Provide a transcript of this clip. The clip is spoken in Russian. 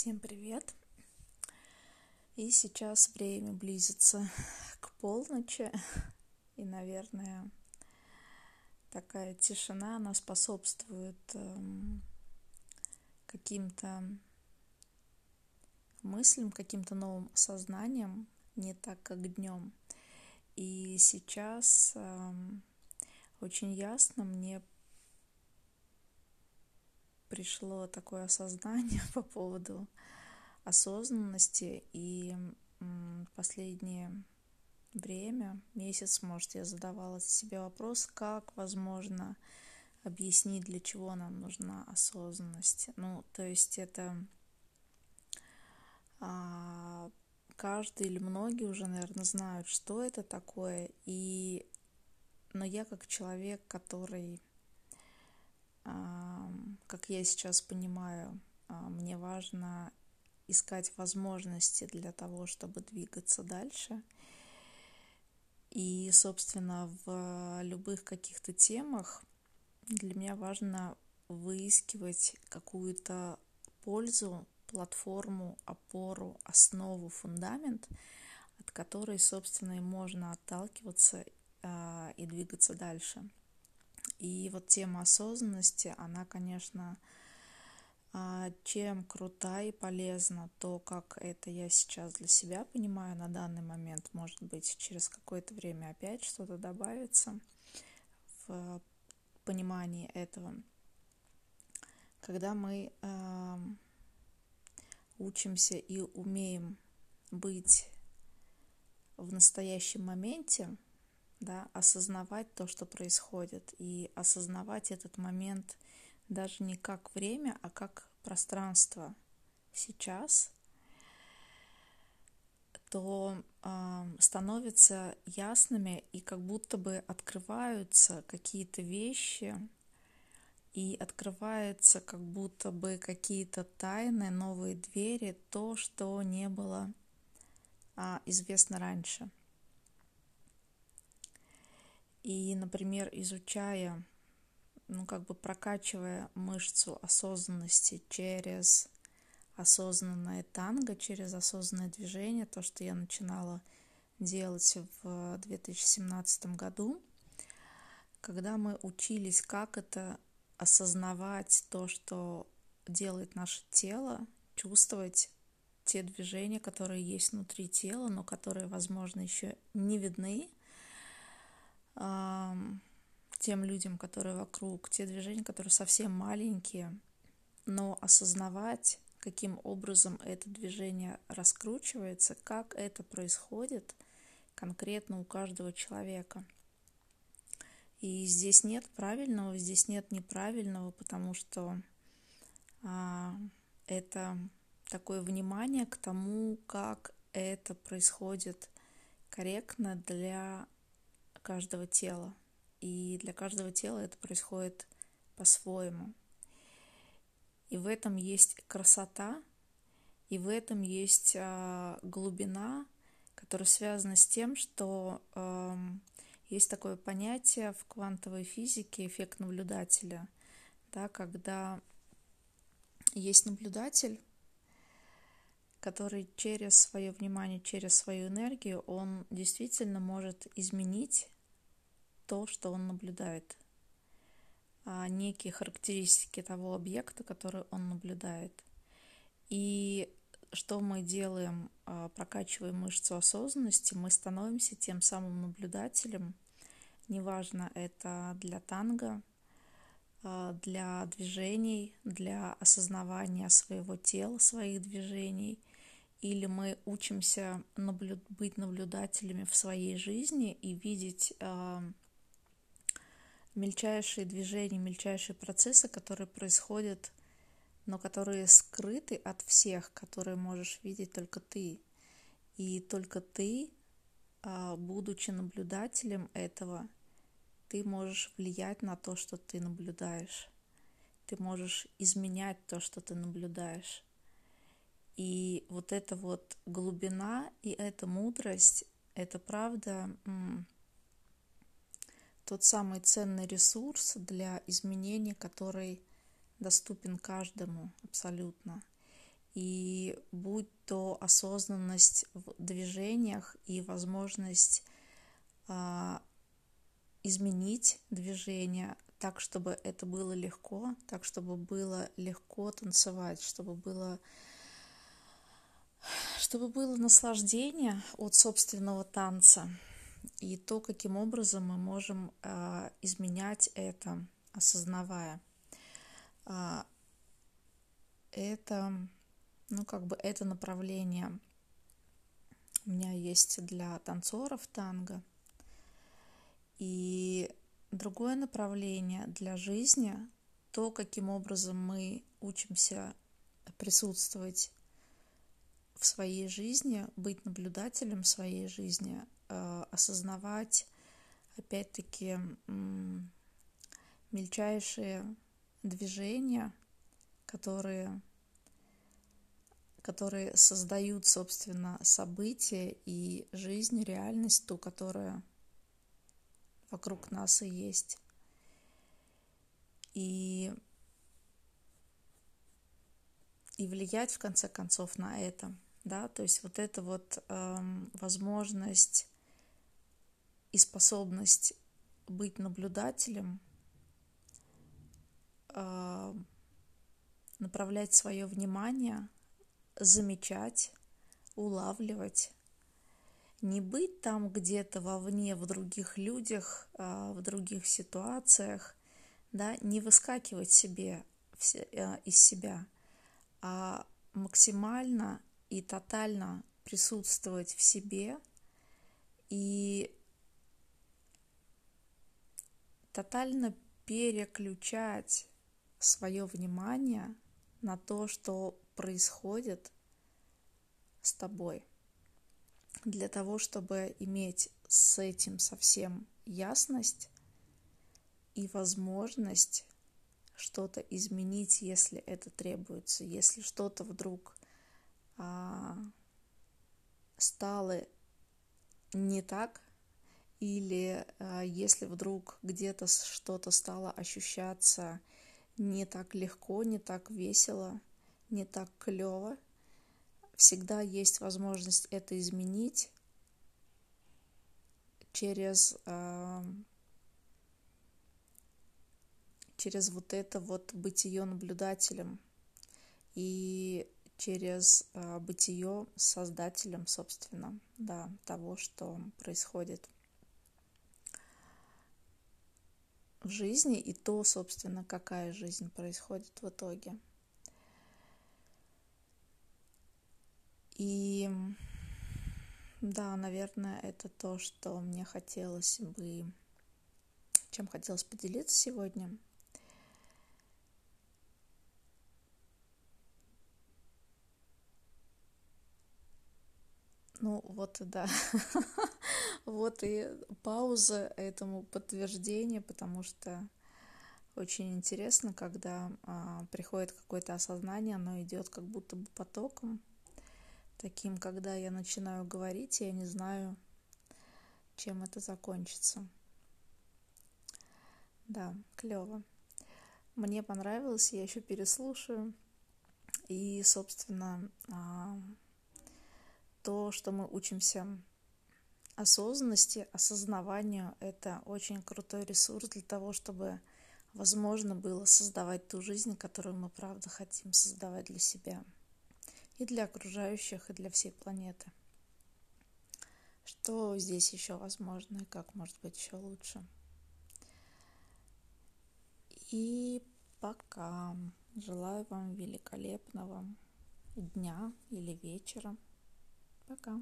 Всем привет! И сейчас время близится к полночи, и, наверное, такая тишина, она способствует эм, каким-то мыслям, каким-то новым осознаниям, не так, как днем. И сейчас эм, очень ясно мне пришло такое осознание по поводу осознанности и последнее время, месяц, может, я задавала себе вопрос, как возможно объяснить, для чего нам нужна осознанность. Ну, то есть это а, каждый или многие уже, наверное, знают, что это такое. И, но я как человек, который как я сейчас понимаю, а, мне важно искать возможности для того, чтобы двигаться дальше. И, собственно, в любых каких-то темах для меня важно выискивать какую-то пользу, платформу, опору, основу, фундамент, от которой, собственно, и можно отталкиваться а, и двигаться дальше. И вот тема осознанности, она, конечно, а, чем крута и полезна, то, как это я сейчас для себя понимаю на данный момент, может быть, через какое-то время опять что-то добавится в понимании этого. Когда мы э, учимся и умеем быть в настоящем моменте, да, осознавать то, что происходит, и осознавать этот момент даже не как время, а как пространство сейчас, то э, становятся ясными и как будто бы открываются какие-то вещи, и открываются как будто бы какие-то тайны, новые двери, то, что не было а, известно раньше. И, например, изучая, ну, как бы прокачивая мышцу осознанности через осознанное танго, через осознанное движение, то, что я начинала делать в 2017 году, когда мы учились, как это осознавать то, что делает наше тело, чувствовать те движения, которые есть внутри тела, но которые, возможно, еще не видны, тем людям, которые вокруг, те движения, которые совсем маленькие, но осознавать, каким образом это движение раскручивается, как это происходит конкретно у каждого человека. И здесь нет правильного, здесь нет неправильного, потому что а, это такое внимание к тому, как это происходит корректно для каждого тела. И для каждого тела это происходит по-своему. И в этом есть красота, и в этом есть а, глубина, которая связана с тем, что э, есть такое понятие в квантовой физике эффект наблюдателя, да, когда есть наблюдатель, который через свое внимание, через свою энергию, он действительно может изменить то, что он наблюдает, а некие характеристики того объекта, который он наблюдает. И что мы делаем, а, прокачивая мышцу осознанности, мы становимся тем самым наблюдателем, неважно, это для танго, а, для движений, для осознавания своего тела, своих движений, или мы учимся наблю- быть наблюдателями в своей жизни и видеть мельчайшие движения, мельчайшие процессы, которые происходят, но которые скрыты от всех, которые можешь видеть только ты. И только ты, а, будучи наблюдателем этого, ты можешь влиять на то, что ты наблюдаешь. Ты можешь изменять то, что ты наблюдаешь. И вот эта вот глубина и эта мудрость, это правда тот самый ценный ресурс для изменения, который доступен каждому абсолютно. И будь то осознанность в движениях и возможность а, изменить движение так, чтобы это было легко, так, чтобы было легко танцевать, чтобы было чтобы было наслаждение от собственного танца и то, каким образом мы можем э, изменять это, осознавая. Э, это, ну, как бы это направление у меня есть для танцоров танго. И другое направление для жизни, то, каким образом мы учимся присутствовать в своей жизни, быть наблюдателем своей жизни, э, осознавать, опять-таки, мельчайшие движения, которые, которые создают, собственно, события и жизнь, реальность, ту, которая вокруг нас и есть. И, и влиять, в конце концов, на это. Да? То есть вот эта вот эм, возможность и способность быть наблюдателем, э, направлять свое внимание, замечать, улавливать, не быть там где-то вовне, в других людях, э, в других ситуациях, да, не выскакивать себе э, из себя, а максимально и тотально присутствовать в себе и тотально переключать свое внимание на то, что происходит с тобой, для того, чтобы иметь с этим совсем ясность и возможность что-то изменить, если это требуется, если что-то вдруг стало не так, или а, если вдруг где-то что-то стало ощущаться не так легко, не так весело, не так клево, всегда есть возможность это изменить через а, через вот это вот бытие наблюдателем. И через э, бытие создателем, собственно, да, того, что происходит в жизни и то, собственно, какая жизнь происходит в итоге. И да, наверное, это то, что мне хотелось бы, чем хотелось поделиться сегодня. Ну вот, да. вот и пауза этому подтверждение, потому что очень интересно, когда а, приходит какое-то осознание, оно идет как будто бы потоком, таким, когда я начинаю говорить, я не знаю, чем это закончится. Да, клево. Мне понравилось, я еще переслушаю. И, собственно, а, то, что мы учимся осознанности, осознаванию, это очень крутой ресурс для того, чтобы возможно было создавать ту жизнь, которую мы правда хотим создавать для себя и для окружающих, и для всей планеты. Что здесь еще возможно и как может быть еще лучше. И пока. Желаю вам великолепного дня или вечера. Пока.